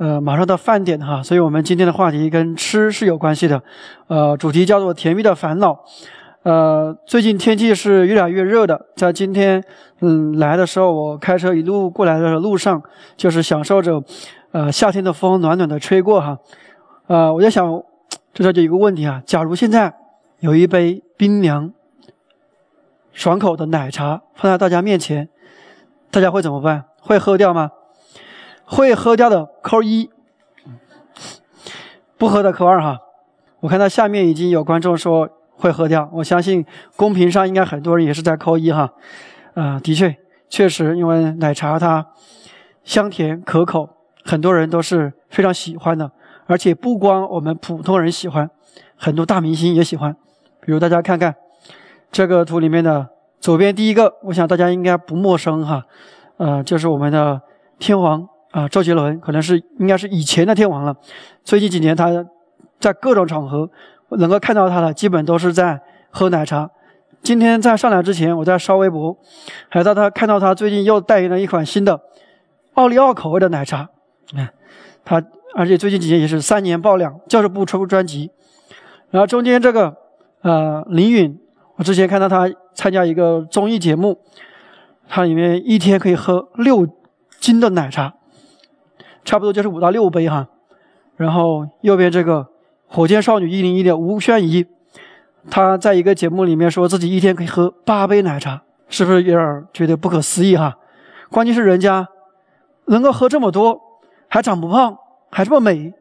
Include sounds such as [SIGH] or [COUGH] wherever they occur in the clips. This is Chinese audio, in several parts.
呃，马上到饭点哈，所以我们今天的话题跟吃是有关系的，呃，主题叫做甜蜜的烦恼。呃，最近天气是越来越热的，在今天嗯来的时候，我开车一路过来的路上，就是享受着呃夏天的风暖暖的吹过哈。呃，我在想，这就有一个问题啊，假如现在有一杯冰凉、爽口的奶茶放在大家面前，大家会怎么办？会喝掉吗？会喝掉的扣一，不喝的扣二哈。我看到下面已经有观众说会喝掉，我相信公屏上应该很多人也是在扣一哈。啊，的确，确实，因为奶茶它香甜可口，很多人都是非常喜欢的。而且不光我们普通人喜欢，很多大明星也喜欢。比如大家看看这个图里面的左边第一个，我想大家应该不陌生哈。呃，就是我们的天王。啊，周杰伦可能是应该是以前的天王了。最近几年，他在各种场合能够看到他的，基本都是在喝奶茶。今天在上来之前，我在刷微博，还在他看到他最近又代言了一款新的奥利奥口味的奶茶。看他，而且最近几年也是三年爆两，就是不出专辑。然后中间这个呃林允，我之前看到他参加一个综艺节目，他里面一天可以喝六斤的奶茶。差不多就是五到六杯哈，然后右边这个火箭少女一零一的吴宣仪，她在一个节目里面说自己一天可以喝八杯奶茶，是不是有点觉得不可思议哈？关键是人家能够喝这么多，还长不胖，还这么美，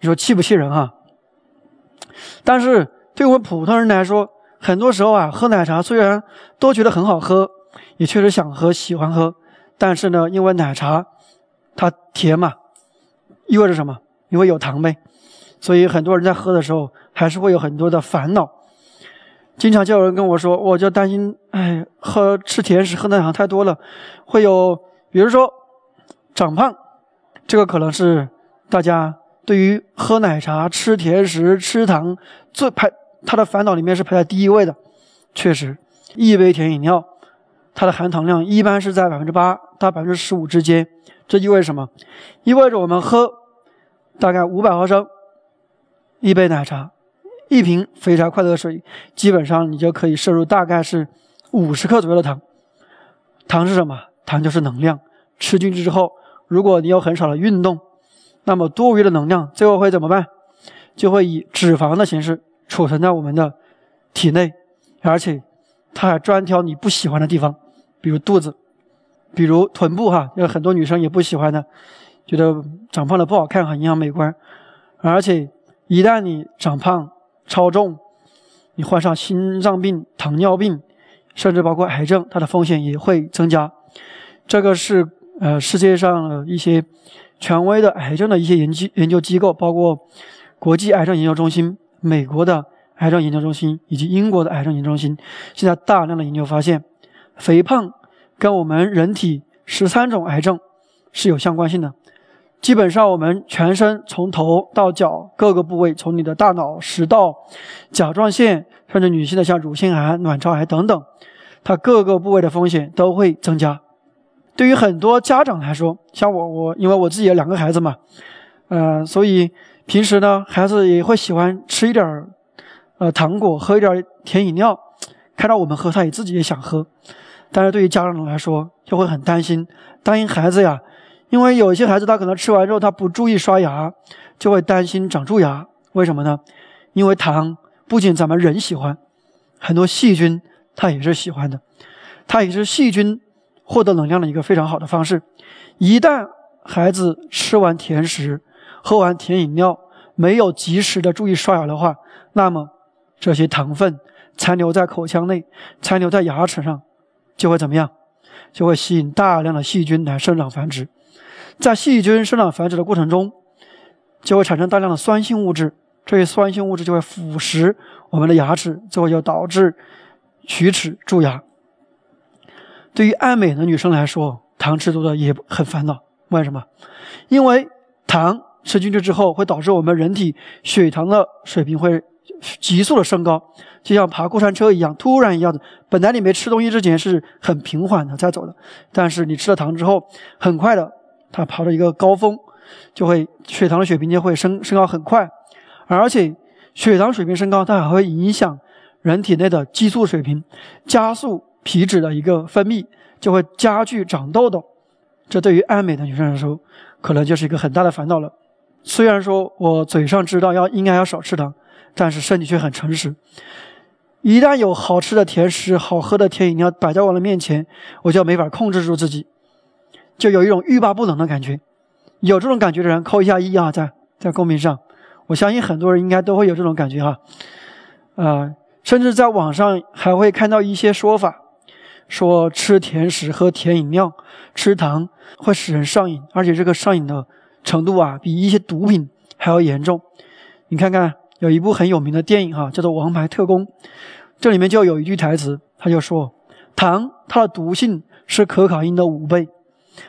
你说气不气人哈？但是对我们普通人来说，很多时候啊，喝奶茶虽然都觉得很好喝，也确实想喝、喜欢喝，但是呢，因为奶茶。它甜嘛，意味着什么？因为有糖呗，所以很多人在喝的时候还是会有很多的烦恼。经常就有人跟我说，我就担心，哎，喝吃甜食喝的糖太多了，会有，比如说长胖。这个可能是大家对于喝奶茶、吃甜食、吃糖最排他的烦恼里面是排在第一位的。确实，一杯甜饮料，它的含糖量一般是在百分之八到百分之十五之间。这意味着什么？意味着我们喝大概五百毫升一杯奶茶，一瓶肥宅快乐水，基本上你就可以摄入大概是五十克左右的糖。糖是什么？糖就是能量。吃进去之后，如果你有很少的运动，那么多余的能量最后会怎么办？就会以脂肪的形式储存在我们的体内，而且它还专挑你不喜欢的地方，比如肚子。比如臀部哈，有很多女生也不喜欢的，觉得长胖了不好看，很影响美观。而且一旦你长胖、超重，你患上心脏病、糖尿病，甚至包括癌症，它的风险也会增加。这个是呃世界上一些权威的癌症的一些研究研究机构，包括国际癌症研究中心、美国的癌症研究中心以及英国的癌症研究中心，现在大量的研究发现，肥胖。跟我们人体十三种癌症是有相关性的。基本上，我们全身从头到脚各个部位，从你的大脑、食道、甲状腺，甚至女性的像乳腺癌、卵巢癌等等，它各个部位的风险都会增加。对于很多家长来说，像我，我因为我自己有两个孩子嘛，呃，所以平时呢，孩子也会喜欢吃一点儿呃糖果，喝一点甜饮料，看到我们喝，他也自己也想喝。但是对于家长来说，就会很担心，担心孩子呀，因为有些孩子他可能吃完之后他不注意刷牙，就会担心长蛀牙。为什么呢？因为糖不仅咱们人喜欢，很多细菌它也是喜欢的，它也是细菌获得能量的一个非常好的方式。一旦孩子吃完甜食、喝完甜饮料，没有及时的注意刷牙的话，那么这些糖分残留在口腔内，残留在牙齿上。就会怎么样？就会吸引大量的细菌来生长繁殖。在细菌生长繁殖的过程中，就会产生大量的酸性物质，这些酸性物质就会腐蚀我们的牙齿，最后就导致龋齿蛀牙。对于爱美的女生来说，糖吃多了也很烦恼。为什么？因为糖吃进去之后，会导致我们人体血糖的水平会急速的升高，就像爬过山车一样，突然一样的。本来你没吃东西之前是很平缓的在走的，但是你吃了糖之后，很快的它爬到一个高峰，就会血糖的水平就会升升高很快，而且血糖水平升高，它还会影响人体内的激素水平，加速皮脂的一个分泌，就会加剧长痘痘。这对于爱美的女生来说，可能就是一个很大的烦恼了。虽然说我嘴上知道要应该要少吃糖，但是身体却很诚实。一旦有好吃的甜食、好喝的甜饮料摆在我的面前，我就没法控制住自己，就有一种欲罢不能的感觉。有这种感觉的人扣一下一啊，在在公屏上，我相信很多人应该都会有这种感觉哈。啊，甚至在网上还会看到一些说法。说吃甜食、喝甜饮料、吃糖会使人上瘾，而且这个上瘾的程度啊，比一些毒品还要严重。你看看，有一部很有名的电影哈，叫做《王牌特工》，这里面就有一句台词，他就说：“糖它的毒性是可卡因的五倍，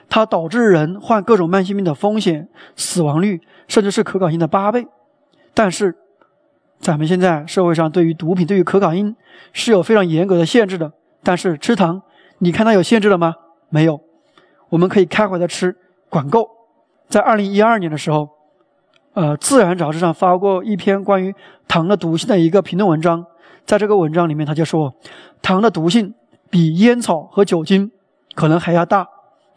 它导致人患各种慢性病的风险、死亡率，甚至是可卡因的八倍。”但是，咱们现在社会上对于毒品、对于可卡因是有非常严格的限制的。但是吃糖，你看它有限制了吗？没有，我们可以开怀的吃，管够。在二零一二年的时候，呃，《自然》杂志上发过一篇关于糖的毒性的一个评论文章，在这个文章里面，他就说，糖的毒性比烟草和酒精可能还要大，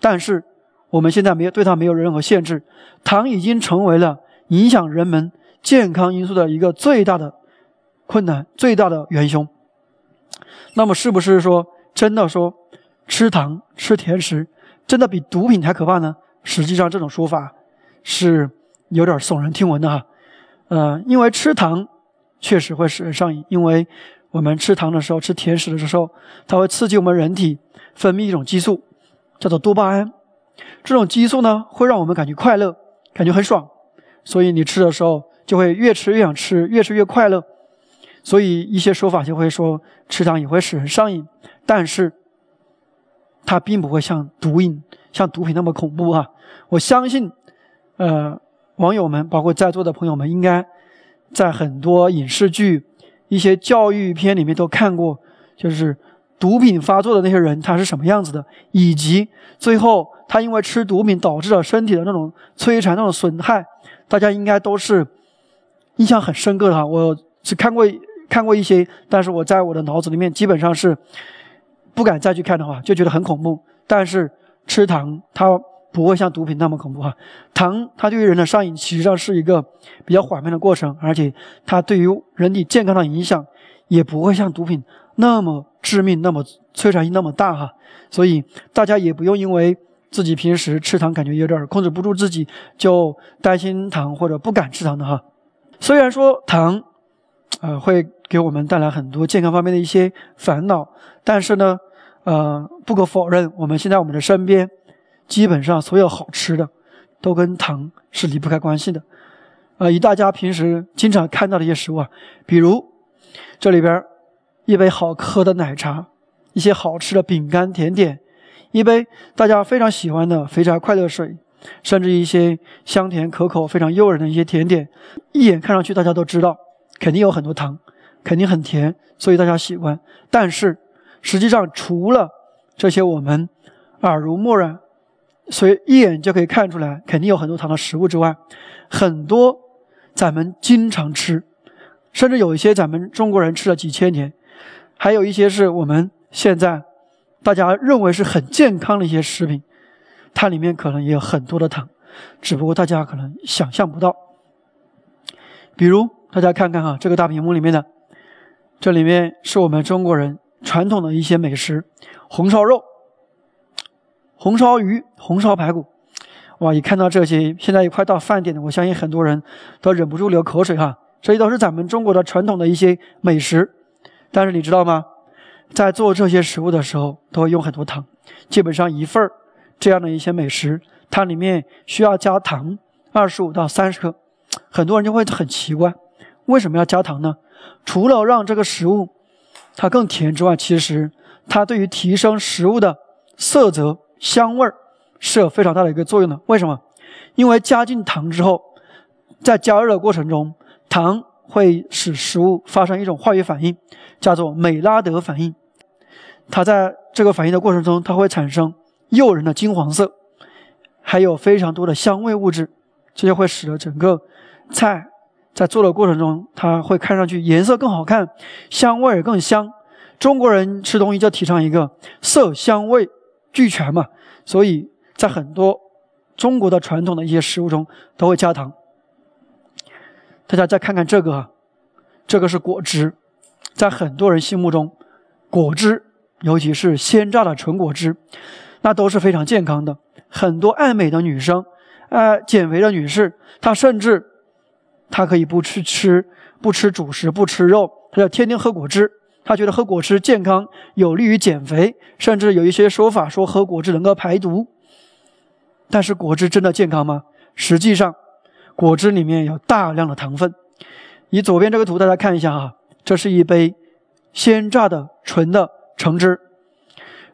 但是我们现在没有对它没有任何限制，糖已经成为了影响人们健康因素的一个最大的困难，最大的元凶。那么是不是说真的说吃糖吃甜食真的比毒品还可怕呢？实际上这种说法是有点耸人听闻的哈。呃，因为吃糖确实会使人上瘾，因为我们吃糖的时候吃甜食的时候，它会刺激我们人体分泌一种激素，叫做多巴胺。这种激素呢会让我们感觉快乐，感觉很爽，所以你吃的时候就会越吃越想吃，越吃越快乐。所以一些说法就会说吃糖也会使人上瘾，但是它并不会像毒瘾、像毒品那么恐怖啊！我相信，呃，网友们包括在座的朋友们，应该在很多影视剧、一些教育片里面都看过，就是毒品发作的那些人他是什么样子的，以及最后他因为吃毒品导致了身体的那种摧残、那种损害，大家应该都是印象很深刻的哈。我只看过。看过一些，但是我在我的脑子里面基本上是不敢再去看的话，就觉得很恐怖。但是吃糖它不会像毒品那么恐怖哈，糖它对于人的上瘾实际上是一个比较缓慢的过程，而且它对于人体健康的影响也不会像毒品那么致命、那么摧残性那么大哈。所以大家也不用因为自己平时吃糖感觉有点控制不住自己，就担心糖或者不敢吃糖的哈。虽然说糖。呃，会给我们带来很多健康方面的一些烦恼，但是呢，呃，不可否认，我们现在我们的身边，基本上所有好吃的，都跟糖是离不开关系的。呃，以大家平时经常看到的一些食物啊，比如这里边一杯好喝的奶茶，一些好吃的饼干甜点，一杯大家非常喜欢的肥宅快乐水，甚至一些香甜可口、非常诱人的一些甜点，一眼看上去大家都知道。肯定有很多糖，肯定很甜，所以大家喜欢。但是实际上，除了这些我们耳濡目染，所以一眼就可以看出来肯定有很多糖的食物之外，很多咱们经常吃，甚至有一些咱们中国人吃了几千年，还有一些是我们现在大家认为是很健康的一些食品，它里面可能也有很多的糖，只不过大家可能想象不到，比如。大家看看哈，这个大屏幕里面的，这里面是我们中国人传统的一些美食：红烧肉、红烧鱼、红烧排骨。哇，一看到这些，现在也快到饭点了，我相信很多人都忍不住流口水哈。这些都是咱们中国的传统的一些美食。但是你知道吗？在做这些食物的时候，都会用很多糖。基本上一份儿这样的一些美食，它里面需要加糖二十五到三十克。很多人就会很奇怪，为什么要加糖呢？除了让这个食物它更甜之外，其实它对于提升食物的色泽、香味儿是有非常大的一个作用的。为什么？因为加进糖之后，在加热的过程中，糖会使食物发生一种化学反应，叫做美拉德反应。它在这个反应的过程中，它会产生诱人的金黄色，还有非常多的香味物质，这就会使得整个菜在做的过程中，它会看上去颜色更好看，香味也更香。中国人吃东西就提倡一个色香味俱全嘛，所以在很多中国的传统的一些食物中都会加糖。大家再看看这个，这个是果汁，在很多人心目中，果汁。尤其是鲜榨的纯果汁，那都是非常健康的。很多爱美的女生，呃，减肥的女士，她甚至她可以不去吃不吃主食，不吃肉，她要天天喝果汁。他觉得喝果汁健康，有利于减肥，甚至有一些说法说喝果汁能够排毒。但是果汁真的健康吗？实际上，果汁里面有大量的糖分。以左边这个图大家看一下啊，这是一杯鲜榨的纯的。橙汁，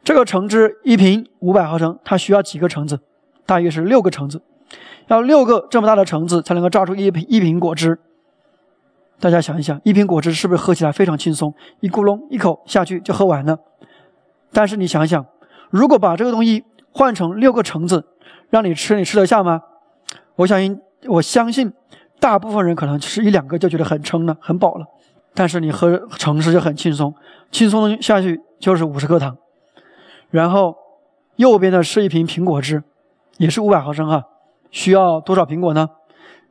这个橙汁一瓶五百毫升，它需要几个橙子？大约是六个橙子，要六个这么大的橙子才能够榨出一瓶一瓶果汁。大家想一想，一瓶果汁是不是喝起来非常轻松？一咕隆一口下去就喝完了。但是你想想，如果把这个东西换成六个橙子让你吃，你吃得下吗？我相信，我相信大部分人可能吃一两个就觉得很撑了，很饱了。但是你喝橙汁就很轻松，轻松下去就是五十克糖，然后右边的是一瓶苹果汁，也是五百毫升哈，需要多少苹果呢？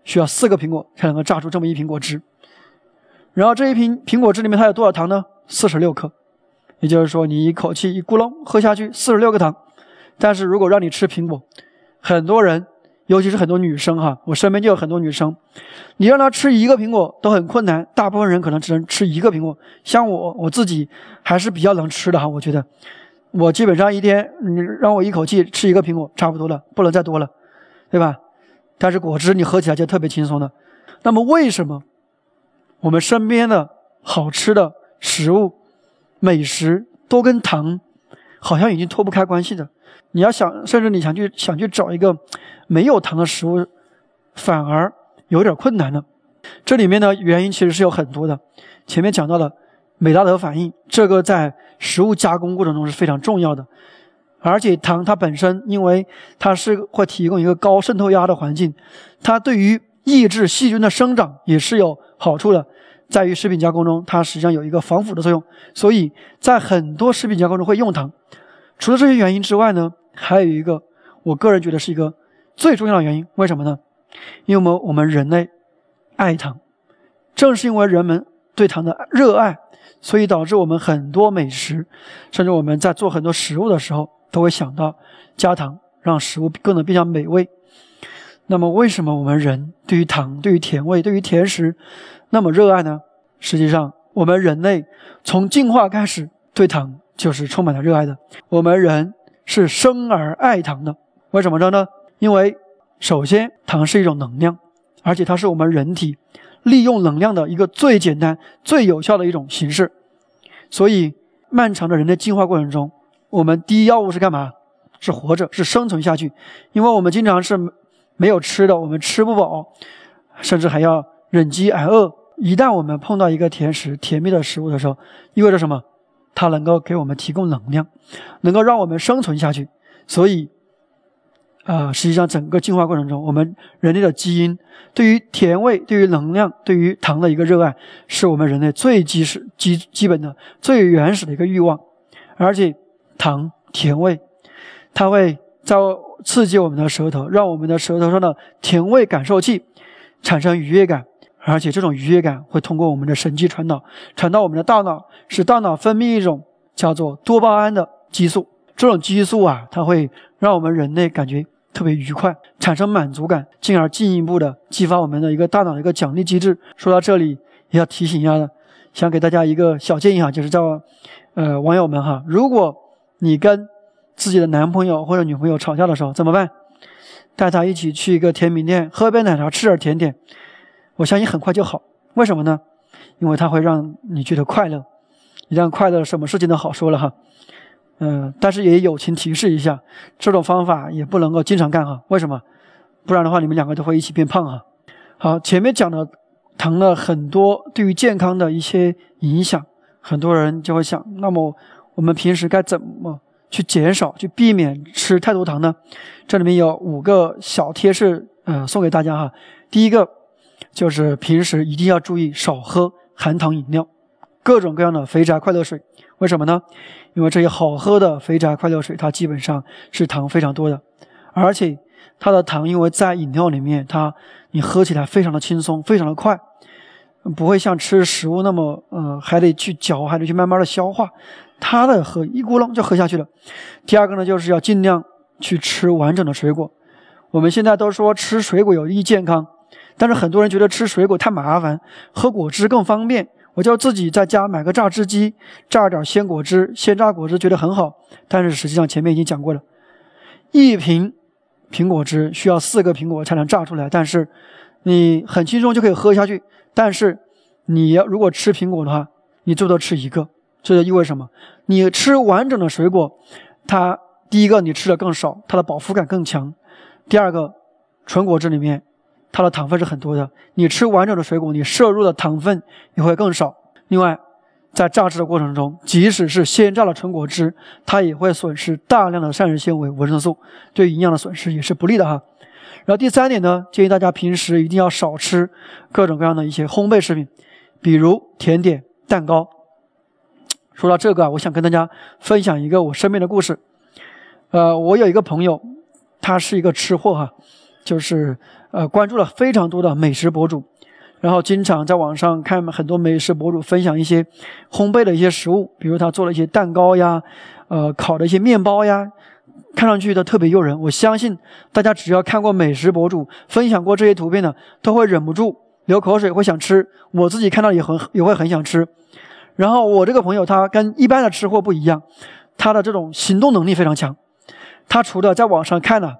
需要四个苹果才能够榨出这么一瓶果汁。然后这一瓶苹果汁里面它有多少糖呢？四十六克，也就是说你一口气一咕隆喝下去四十六个糖。但是如果让你吃苹果，很多人。尤其是很多女生哈，我身边就有很多女生，你让她吃一个苹果都很困难，大部分人可能只能吃一个苹果。像我，我自己还是比较能吃的哈，我觉得我基本上一天你让我一口气吃一个苹果差不多了，不能再多了，对吧？但是果汁你喝起来就特别轻松的。那么为什么我们身边的好吃的食物、美食都跟糖好像已经脱不开关系的？你要想，甚至你想去想去找一个没有糖的食物，反而有点困难了。这里面的原因其实是有很多的。前面讲到了美拉德反应，这个在食物加工过程中是非常重要的。而且糖它本身，因为它是会提供一个高渗透压的环境，它对于抑制细菌的生长也是有好处的。在于食品加工中，它实际上有一个防腐的作用，所以在很多食品加工中会用糖。除了这些原因之外呢？还有一个，我个人觉得是一个最重要的原因，为什么呢？因为我们人类爱糖，正是因为人们对糖的热爱，所以导致我们很多美食，甚至我们在做很多食物的时候，都会想到加糖，让食物更能变得美味。那么，为什么我们人对于糖、对于甜味、对于甜食那么热爱呢？实际上，我们人类从进化开始对糖就是充满了热爱的。我们人。是生而爱糖的，为什么着呢？因为首先糖是一种能量，而且它是我们人体利用能量的一个最简单、最有效的一种形式。所以，漫长的人类进化过程中，我们第一要务是干嘛？是活着，是生存下去。因为我们经常是没有吃的，我们吃不饱，甚至还要忍饥挨饿。一旦我们碰到一个甜食、甜蜜的食物的时候，意味着什么？它能够给我们提供能量，能够让我们生存下去。所以，啊，实际上整个进化过程中，我们人类的基因对于甜味、对于能量、对于糖的一个热爱，是我们人类最基始、基基本的、最原始的一个欲望。而且，糖甜味，它会在刺激我们的舌头，让我们的舌头上的甜味感受器产生愉悦感。而且这种愉悦感会通过我们的神经传导，传到我们的大脑，使大脑分泌一种叫做多巴胺的激素。这种激素啊，它会让我们人类感觉特别愉快，产生满足感，进而进一步的激发我们的一个大脑的一个奖励机制。说到这里，也要提醒一下，想给大家一个小建议哈，就是叫呃网友们哈，如果你跟自己的男朋友或者女朋友吵架的时候怎么办？带他一起去一个甜品店，喝杯奶茶，吃点甜点。我相信很快就好。为什么呢？因为它会让你觉得快乐，一旦快乐，什么事情都好说了哈。嗯，但是也友情提示一下，这种方法也不能够经常干哈。为什么？不然的话，你们两个都会一起变胖哈。好，前面讲的糖了很多对于健康的一些影响，很多人就会想，那么我们平时该怎么去减少、去避免吃太多糖呢？这里面有五个小贴士，呃，送给大家哈。第一个就是平时一定要注意少喝含糖饮料，各种各样的肥宅快乐水。为什么呢？因为这些好喝的肥宅快乐水，它基本上是糖非常多的，而且它的糖因为在饮料里面，它你喝起来非常的轻松，非常的快，不会像吃食物那么呃还得去嚼，还得去慢慢的消化，他的喝一咕隆就喝下去了。第二个呢，就是要尽量去吃完整的水果。我们现在都说吃水果有益健康，但是很多人觉得吃水果太麻烦，喝果汁更方便。我就自己在家买个榨汁机，榨点鲜果汁、鲜榨果汁，觉得很好。但是实际上前面已经讲过了，一瓶苹果汁需要四个苹果才能榨出来，但是你很轻松就可以喝下去。但是你要如果吃苹果的话，你最多吃一个，这就意味什么？你吃完整的水果，它第一个你吃的更少，它的饱腹感更强；第二个，纯果汁里面。它的糖分是很多的，你吃完整的水果，你摄入的糖分也会更少。另外，在榨汁的过程中，即使是鲜榨的纯果汁，它也会损失大量的膳食纤维、维生素，对营养的损失也是不利的哈。然后第三点呢，建议大家平时一定要少吃各种各样的一些烘焙食品，比如甜点、蛋糕。说到这个啊，我想跟大家分享一个我身边的故事。呃，我有一个朋友，他是一个吃货哈。就是呃关注了非常多的美食博主，然后经常在网上看很多美食博主分享一些烘焙的一些食物，比如他做了一些蛋糕呀，呃烤的一些面包呀，看上去都特别诱人。我相信大家只要看过美食博主分享过这些图片的，都会忍不住流口水，会想吃。我自己看到也很也会很想吃。然后我这个朋友他跟一般的吃货不一样，他的这种行动能力非常强，他除了在网上看了。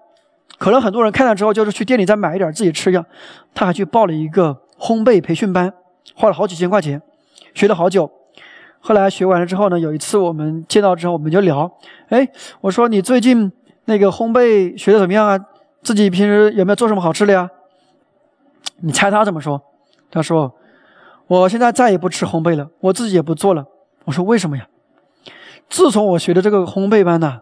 可能很多人看了之后，就是去店里再买一点自己吃一样。他还去报了一个烘焙培训班，花了好几千块钱，学了好久。后来学完了之后呢，有一次我们见到之后，我们就聊，哎，我说你最近那个烘焙学的怎么样啊？自己平时有没有做什么好吃的呀？你猜他怎么说？他说，我现在再也不吃烘焙了，我自己也不做了。我说为什么呀？自从我学的这个烘焙班呢，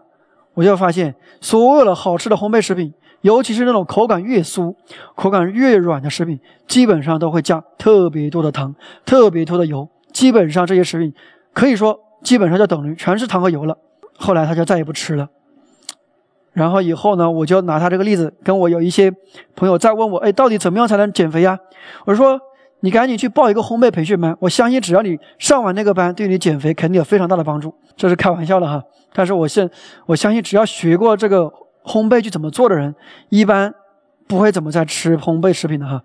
我就发现所有的好吃的烘焙食品。尤其是那种口感越酥、口感越软的食品，基本上都会加特别多的糖、特别多的油。基本上这些食品可以说基本上就等于全是糖和油了。后来他就再也不吃了。然后以后呢，我就拿他这个例子，跟我有一些朋友在问我：“哎，到底怎么样才能减肥呀？”我说：“你赶紧去报一个烘焙培训班，我相信只要你上完那个班，对你减肥肯定有非常大的帮助。”这是开玩笑的哈，但是我现我相信只要学过这个。烘焙去怎么做的人，一般不会怎么在吃烘焙食品的哈。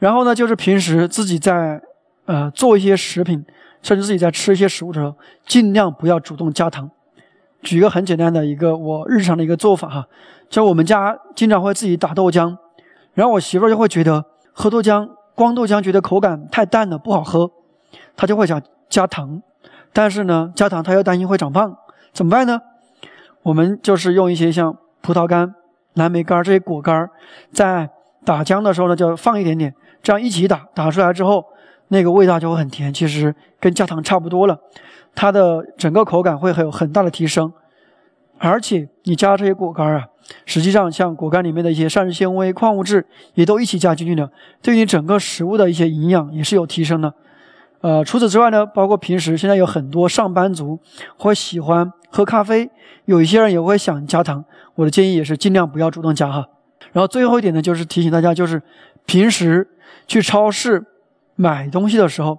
然后呢，就是平时自己在呃做一些食品，甚至自己在吃一些食物的时候，尽量不要主动加糖。举个很简单的一个我日常的一个做法哈，就我们家经常会自己打豆浆，然后我媳妇儿就会觉得喝豆浆光豆浆觉得口感太淡了不好喝，他就会想加糖，但是呢加糖他又担心会长胖，怎么办呢？我们就是用一些像。葡萄干、蓝莓干这些果干，在打浆的时候呢，就放一点点，这样一起打，打出来之后，那个味道就会很甜，其实跟加糖差不多了。它的整个口感会很有很大的提升，而且你加这些果干啊，实际上像果干里面的一些膳食纤维、矿物质也都一起加进去了，对你整个食物的一些营养也是有提升的。呃，除此之外呢，包括平时现在有很多上班族会喜欢喝咖啡，有一些人也会想加糖。我的建议也是尽量不要主动加哈。然后最后一点呢，就是提醒大家，就是平时去超市买东西的时候，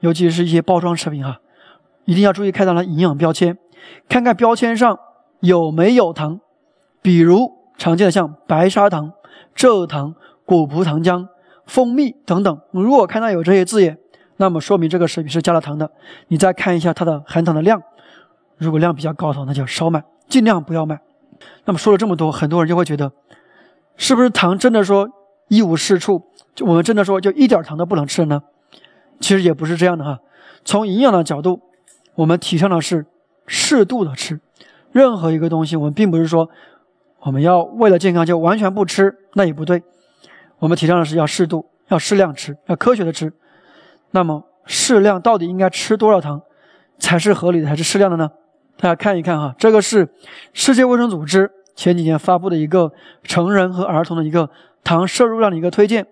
尤其是一些包装食品哈，一定要注意看它的营养标签，看看标签上有没有糖，比如常见的像白砂糖、蔗糖、果葡糖浆、蜂蜜等等。如果看到有这些字眼，那么说明这个食品是加了糖的，你再看一下它的含糖的量，如果量比较高的话，那就少买，尽量不要买。那么说了这么多，很多人就会觉得，是不是糖真的说一无是处，就我们真的说就一点糖都不能吃呢？其实也不是这样的哈。从营养的角度，我们提倡的是适度的吃。任何一个东西，我们并不是说我们要为了健康就完全不吃，那也不对。我们提倡的是要适度，要适量吃，要科学的吃。那么适量到底应该吃多少糖才是合理的，还是适量的呢？大家看一看哈，这个是世界卫生组织前几年发布的一个成人和儿童的一个糖摄入量的一个推荐。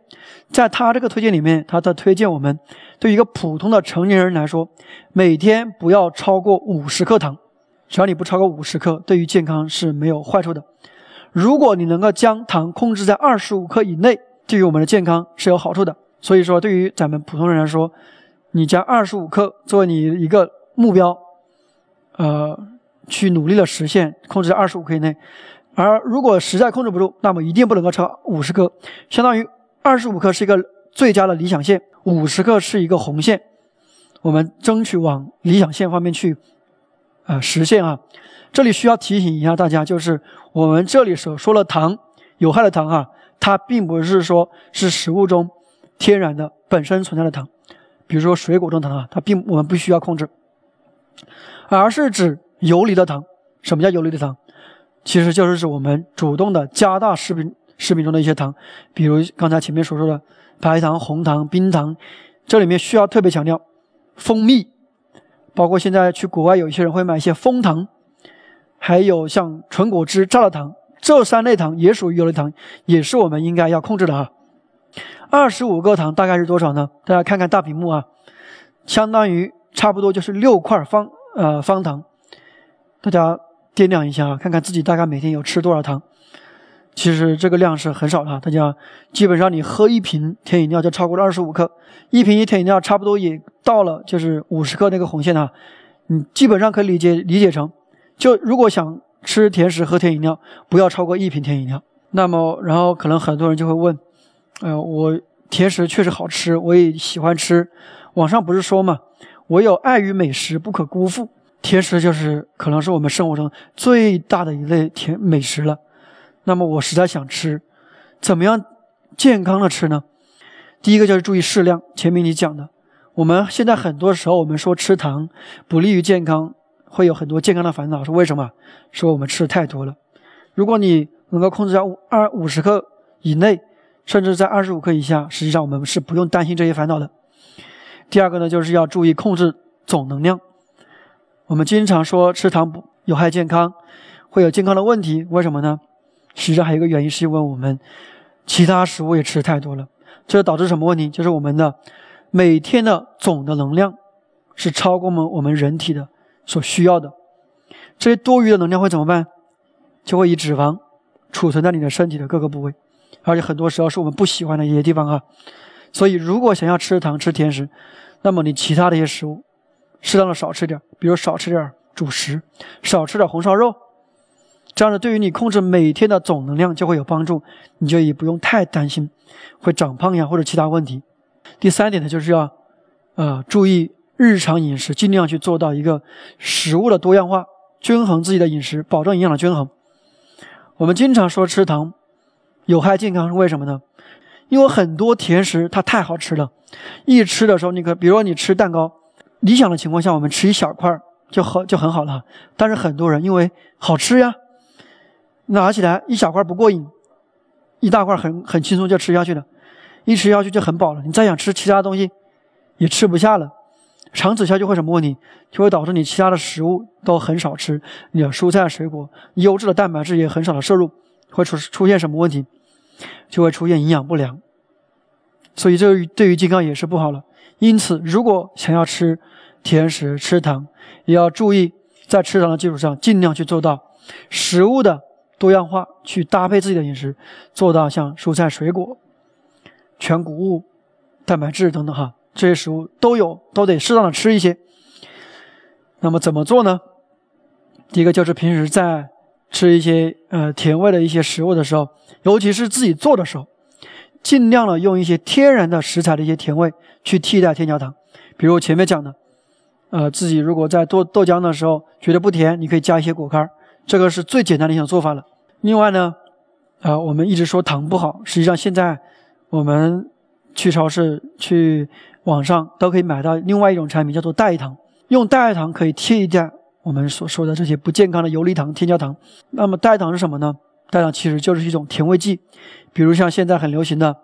在他这个推荐里面，他的推荐我们对一个普通的成年人来说，每天不要超过五十克糖。只要你不超过五十克，对于健康是没有坏处的。如果你能够将糖控制在二十五克以内，对于我们的健康是有好处的。所以说，对于咱们普通人来说，你将二十五克作为你一个目标，呃，去努力的实现控制在二十五克以内。而如果实在控制不住，那么一定不能够超五十克，相当于二十五克是一个最佳的理想线，五十克是一个红线。我们争取往理想线方面去。啊，实现啊！这里需要提醒一下大家，就是我们这里所说的糖，有害的糖啊，它并不是说是食物中天然的本身存在的糖，比如说水果中糖啊，它并我们不需要控制，而是指游离的糖。什么叫游离的糖？其实就是指我们主动的加大食品食品中的一些糖，比如刚才前面所说的白糖、红糖、冰糖，这里面需要特别强调蜂蜜。包括现在去国外，有一些人会买一些蜂糖，还有像纯果汁、榨的糖，这三类糖也属于游离糖，也是我们应该要控制的哈。二十五个糖大概是多少呢？大家看看大屏幕啊，相当于差不多就是六块方呃方糖，大家掂量一下啊，看看自己大概每天有吃多少糖。其实这个量是很少的，大家基本上你喝一瓶甜饮料就超过了二十五克，一瓶一甜饮料差不多也到了就是五十克那个红线啊，你基本上可以理解理解成，就如果想吃甜食喝甜饮料，不要超过一瓶甜饮料。那么然后可能很多人就会问，呃，我甜食确实好吃，我也喜欢吃，网上不是说嘛，我有爱与美食不可辜负，甜食就是可能是我们生活中最大的一类甜美食了。那么我实在想吃，怎么样健康的吃呢？第一个就是注意适量。前面你讲的，我们现在很多时候我们说吃糖不利于健康，会有很多健康的烦恼。说为什么？说我们吃的太多了。如果你能够控制在二五十克以内，甚至在二十五克以下，实际上我们是不用担心这些烦恼的。第二个呢，就是要注意控制总能量。我们经常说吃糖不有害健康，会有健康的问题，为什么呢？实际上还有一个原因，是因为我们其他食物也吃太多了，这导致什么问题？就是我们的每天的总的能量是超过我们我们人体的所需要的。这些多余的能量会怎么办？就会以脂肪储存在你的身体的各个部位，而且很多时候是我们不喜欢的一些地方啊。所以，如果想要吃糖吃甜食，那么你其他的一些食物适当的少吃点，比如少吃点主食，少吃点红烧肉。这样呢对于你控制每天的总能量就会有帮助，你就也不用太担心会长胖呀或者其他问题。第三点呢，就是要呃注意日常饮食，尽量去做到一个食物的多样化，均衡自己的饮食，保证营养的均衡。我们经常说吃糖有害健康是为什么呢？因为很多甜食它太好吃了，一吃的时候你可比如说你吃蛋糕，理想的情况下我们吃一小块就很就很好了，但是很多人因为好吃呀。拿起来一小块不过瘾，一大块很很轻松就吃下去了，一吃下去就很饱了。你再想吃其他东西，也吃不下了。长此下去会什么问题？就会导致你其他的食物都很少吃，你的蔬菜水果、优质的蛋白质也很少的摄入，会出出现什么问题？就会出现营养不良。所以这对于健康也是不好了。因此，如果想要吃甜食、吃糖，也要注意在吃糖的基础上，尽量去做到食物的。多样化去搭配自己的饮食，做到像蔬菜、水果、全谷物、蛋白质等等哈，这些食物都有，都得适当的吃一些。那么怎么做呢？第一个就是平时在吃一些呃甜味的一些食物的时候，尤其是自己做的时候，尽量的用一些天然的食材的一些甜味去替代添加糖。比如前面讲的，呃，自己如果在做豆浆的时候觉得不甜，你可以加一些果干。这个是最简单的一种做法了。另外呢，啊，我们一直说糖不好，实际上现在我们去超市、去网上都可以买到另外一种产品，叫做代糖。用代糖可以替代我们所说的这些不健康的游离糖、添加糖。那么代糖是什么呢？代糖其实就是一种甜味剂，比如像现在很流行的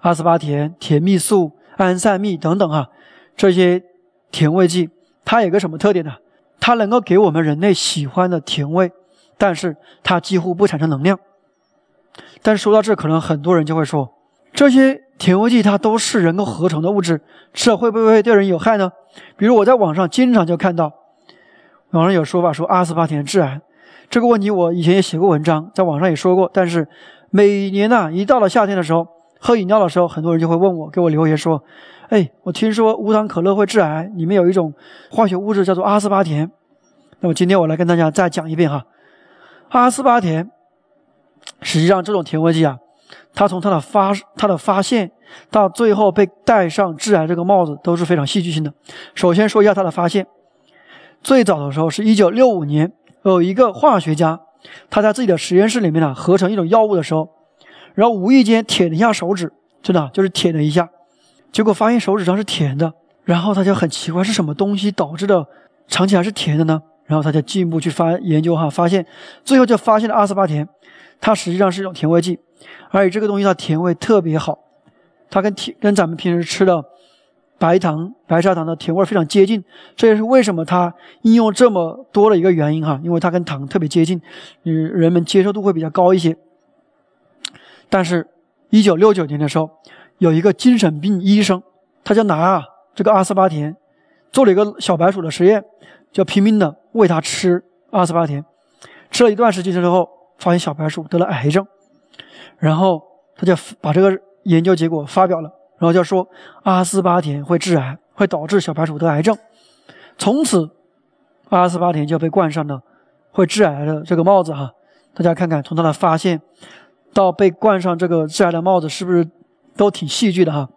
阿斯巴甜、甜蜜素、安赛蜜等等啊，这些甜味剂，它有个什么特点呢？它能够给我们人类喜欢的甜味，但是它几乎不产生能量。但是说到这，可能很多人就会说，这些甜味剂它都是人工合成的物质，吃了会不会对人有害呢？比如我在网上经常就看到，网上有说法说阿斯巴甜致癌，这个问题我以前也写过文章，在网上也说过。但是每年呢，一到了夏天的时候，喝饮料的时候，很多人就会问我，给我留言说：“哎，我听说无糖可乐会致癌，里面有一种化学物质叫做阿斯巴甜。”那么今天我来跟大家再讲一遍哈，阿斯巴甜。实际上，这种甜味剂啊，它从它的发它的发现到最后被戴上致癌这个帽子都是非常戏剧性的。首先说一下它的发现，最早的时候是一九六五年，有一个化学家，他在自己的实验室里面呢合成一种药物的时候，然后无意间舔了一下手指，真的就是舔了一下，结果发现手指上是甜的，然后他就很奇怪是什么东西导致的尝起来是甜的呢？然后他就进一步去发研究哈，发现最后就发现了阿斯巴甜。它实际上是一种甜味剂，而且这个东西它甜味特别好，它跟甜跟咱们平时吃的白糖、白砂糖的甜味非常接近，这也是为什么它应用这么多的一个原因哈，因为它跟糖特别接近，嗯，人们接受度会比较高一些。但是，一九六九年的时候，有一个精神病医生，他就拿这个阿斯巴甜做了一个小白鼠的实验，就拼命的喂它吃阿斯巴甜，吃了一段时间之后。发现小白鼠得了癌症，然后他就把这个研究结果发表了，然后就说阿斯巴甜会致癌，会导致小白鼠得癌症。从此，阿斯巴甜就被冠上了会致癌的这个帽子哈。大家看看，从他的发现到被冠上这个致癌的帽子，是不是都挺戏剧的哈？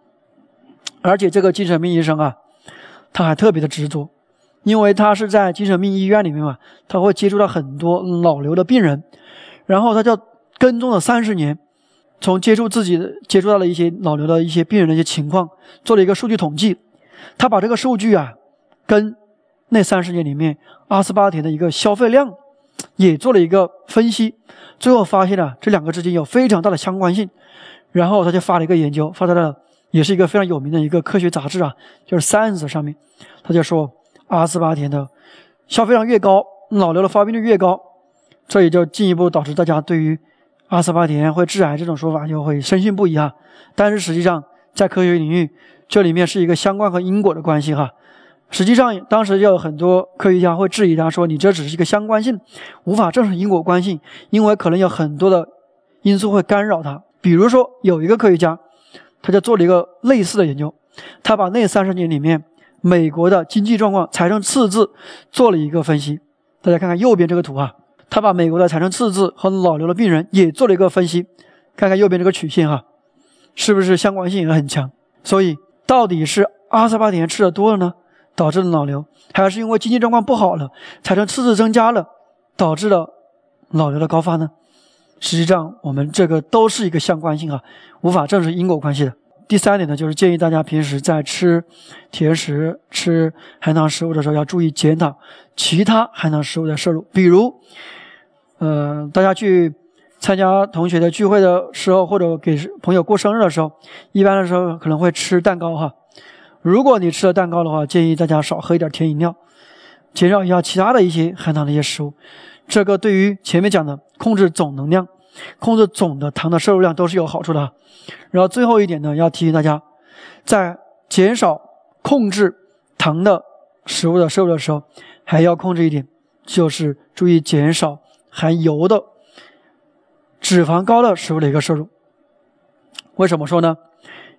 而且这个精神病医生啊，他还特别的执着，因为他是在精神病医院里面嘛，他会接触到很多脑瘤的病人。然后他就跟踪了三十年，从接触自己接触到了一些脑瘤的一些病人的一些情况，做了一个数据统计。他把这个数据啊，跟那三十年里面阿斯巴甜的一个消费量也做了一个分析，最后发现了这两个之间有非常大的相关性。然后他就发了一个研究，发在了也是一个非常有名的一个科学杂志啊，就是《Science》上面，他就说阿斯巴甜的消费量越高，脑瘤的发病率越高。这也就进一步导致大家对于阿斯巴甜会致癌这种说法就会深信不疑哈。但是实际上，在科学领域，这里面是一个相关和因果的关系哈。实际上，当时就有很多科学家会质疑他，说你这只是一个相关性，无法证实因果关系，因为可能有很多的因素会干扰它。比如说，有一个科学家，他就做了一个类似的研究，他把那三十年里面美国的经济状况、财政赤字做了一个分析。大家看看右边这个图啊。他把美国的财政赤字和脑瘤的病人也做了一个分析，看看右边这个曲线哈，是不是相关性也很强？所以到底是阿斯巴甜吃的多了呢，导致了脑瘤，还是因为经济状况不好了，财政赤字增加了，导致了脑瘤的高发呢？实际上，我们这个都是一个相关性啊，无法证实因果关系的。第三点呢，就是建议大家平时在吃甜食、吃含糖食物的时候，要注意减少其他含糖食物的摄入，比如。呃，大家去参加同学的聚会的时候，或者给朋友过生日的时候，一般的时候可能会吃蛋糕哈。如果你吃了蛋糕的话，建议大家少喝一点甜饮料，减少一下其他的一些含糖的一些食物。这个对于前面讲的控制总能量、控制总的糖的摄入量都是有好处的。然后最后一点呢，要提醒大家，在减少控制糖的食物的摄入的时候，还要控制一点，就是注意减少。含油的、脂肪高的食物的一个摄入，为什么说呢？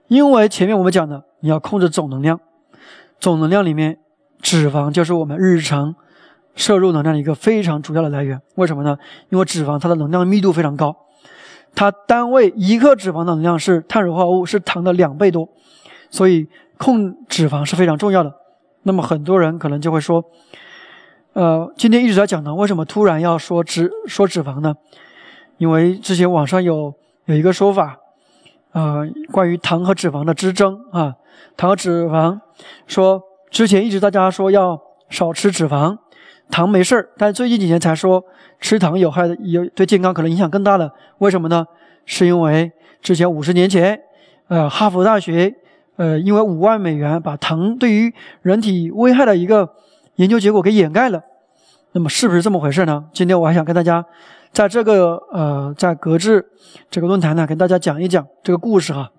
因为前面我们讲的，你要控制总能量，总能量里面脂肪就是我们日常摄入能量的一个非常主要的来源。为什么呢？因为脂肪它的能量密度非常高，它单位一克脂肪的能量是碳水化合物是糖的两倍多，所以控脂肪是非常重要的。那么很多人可能就会说。呃，今天一直在讲呢，为什么突然要说脂说脂肪呢？因为之前网上有有一个说法，呃，关于糖和脂肪的之争啊，糖和脂肪，说之前一直大家说要少吃脂肪，糖没事儿，但最近几年才说吃糖有害的，有对健康可能影响更大的，为什么呢？是因为之前五十年前，呃，哈佛大学，呃，因为五万美元把糖对于人体危害的一个研究结果给掩盖了，那么是不是这么回事呢？今天我还想跟大家。在这个呃，在格致这个论坛呢，跟大家讲一讲这个故事哈。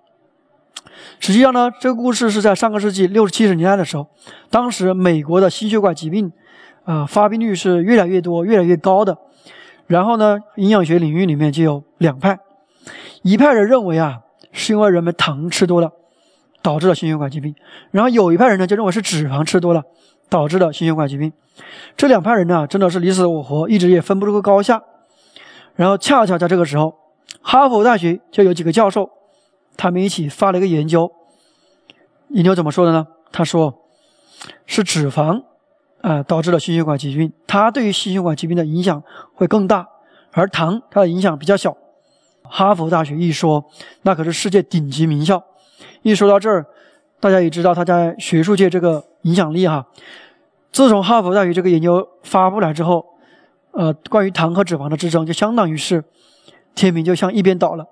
实际上呢，这个故事是在上个世纪六七十年代的时候，当时美国的心血管疾病啊发病率是越来越多、越来越高的。然后呢，营养学领域里面就有两派，一派人认为啊，是因为人们糖吃多了导致了心血管疾病，然后有一派人呢就认为是脂肪吃多了导致了心血管疾病。这两派人呢，真的是你死我活，一直也分不出个高下。然后恰巧在这个时候，哈佛大学就有几个教授，他们一起发了一个研究。研究怎么说的呢？他说是脂肪啊导致了心血管疾病，它对于心血管疾病的影响会更大，而糖它的影响比较小。哈佛大学一说，那可是世界顶级名校。一说到这儿，大家也知道他在学术界这个影响力哈。自从哈佛大学这个研究发布来之后。呃，关于糖和脂肪的之争，就相当于是天平就向一边倒了，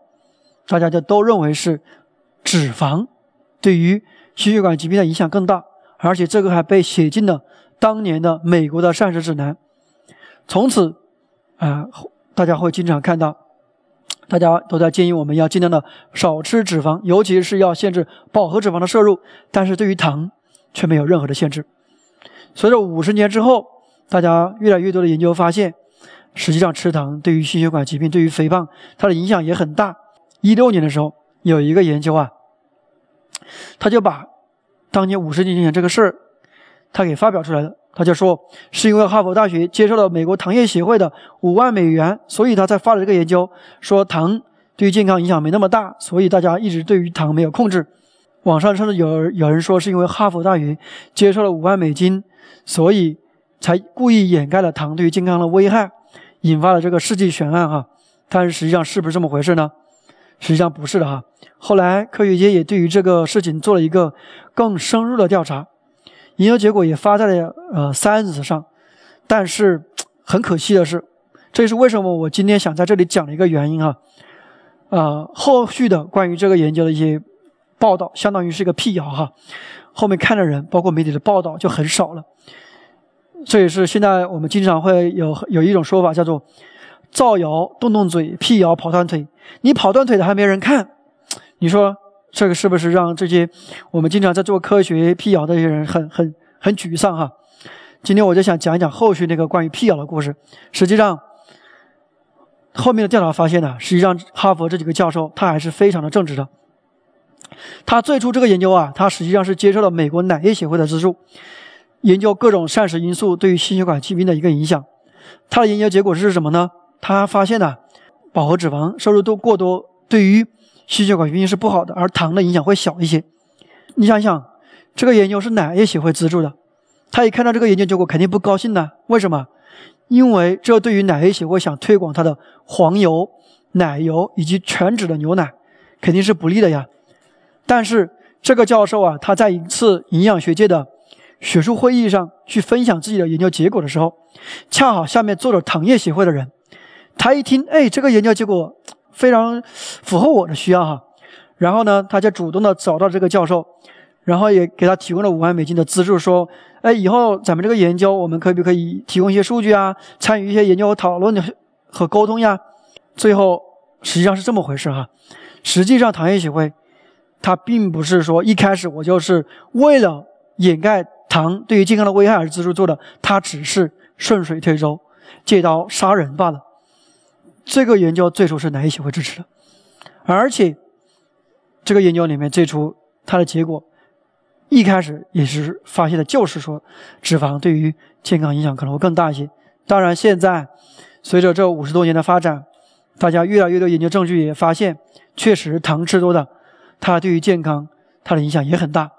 大家就都认为是脂肪对于心血管疾病的影响更大，而且这个还被写进了当年的美国的膳食指南。从此，啊，大家会经常看到，大家都在建议我们要尽量的少吃脂肪，尤其是要限制饱和脂肪的摄入，但是对于糖却没有任何的限制。随着五十年之后。大家越来越多的研究发现，实际上吃糖对于心血管疾病、对于肥胖，它的影响也很大。一六年的时候，有一个研究啊，他就把当年五十年前这个事儿，他给发表出来了。他就说，是因为哈佛大学接受了美国糖业协会的五万美元，所以他才发了这个研究，说糖对于健康影响没那么大，所以大家一直对于糖没有控制。网上甚至有有人说，是因为哈佛大学接受了五万美金，所以。才故意掩盖了糖对于健康的危害，引发了这个世纪悬案哈。但是实际上是不是这么回事呢？实际上不是的哈。后来科学界也对于这个事情做了一个更深入的调查，研究结果也发在了呃 Science 上。但是 [TSK] 很可惜的是，这也是为什么我今天想在这里讲的一个原因哈。呃，后续的关于这个研究的一些报道，相当于是一个辟谣哈。后面看的人，包括媒体的报道就很少了。这也是现在我们经常会有有一种说法，叫做造谣动动嘴，辟谣跑断腿。你跑断腿的还没人看，你说这个是不是让这些我们经常在做科学辟谣的一些人很很很沮丧哈？今天我就想讲一讲后续那个关于辟谣的故事。实际上，后面的调查发现呢，实际上哈佛这几个教授他还是非常的正直的。他最初这个研究啊，他实际上是接受了美国奶业协会的资助。研究各种膳食因素对于心血管疾病的一个影响，他的研究结果是什么呢？他发现呢，饱和脂肪摄入度过多对于心血管疾病是不好的，而糖的影响会小一些。你想想，这个研究是奶业协会资助的，他一看到这个研究结果肯定不高兴的。为什么？因为这对于奶业协会想推广它的黄油、奶油以及全脂的牛奶肯定是不利的呀。但是这个教授啊，他在一次营养学界的。学术会议上去分享自己的研究结果的时候，恰好下面坐着糖业协会的人，他一听，哎，这个研究结果非常符合我的需要哈，然后呢，他就主动的找到这个教授，然后也给他提供了五万美金的资助，说，哎，以后咱们这个研究，我们可不可以提供一些数据啊，参与一些研究和讨论和沟通呀？最后实际上是这么回事哈，实际上糖业协会，他并不是说一开始我就是为了掩盖。糖对于健康的危害而资助做的，它只是顺水推舟，借刀杀人罢了。这个研究最初是哪一协会支持的？而且这个研究里面最初它的结果，一开始也是发现的就是说脂肪对于健康影响可能会更大一些。当然，现在随着这五十多年的发展，大家越来越多研究证据也发现，确实糖吃多的，它对于健康它的影响也很大。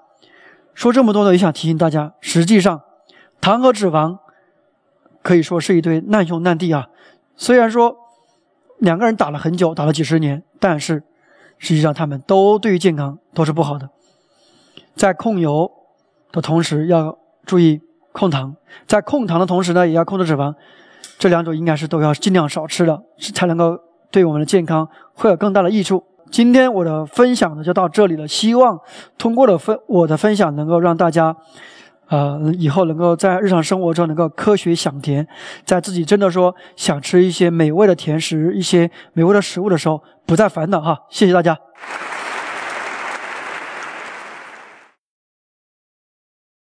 说这么多呢，也想提醒大家，实际上，糖和脂肪可以说是一对难兄难弟啊。虽然说两个人打了很久，打了几十年，但是实际上他们都对于健康都是不好的。在控油的同时，要注意控糖；在控糖的同时呢，也要控制脂肪。这两种应该是都要尽量少吃的，才能够对我们的健康会有更大的益处。今天我的分享呢就到这里了，希望通过的分我的分享能够让大家，呃，以后能够在日常生活中能够科学享甜，在自己真的说想吃一些美味的甜食、一些美味的食物的时候，不再烦恼哈。谢谢大家。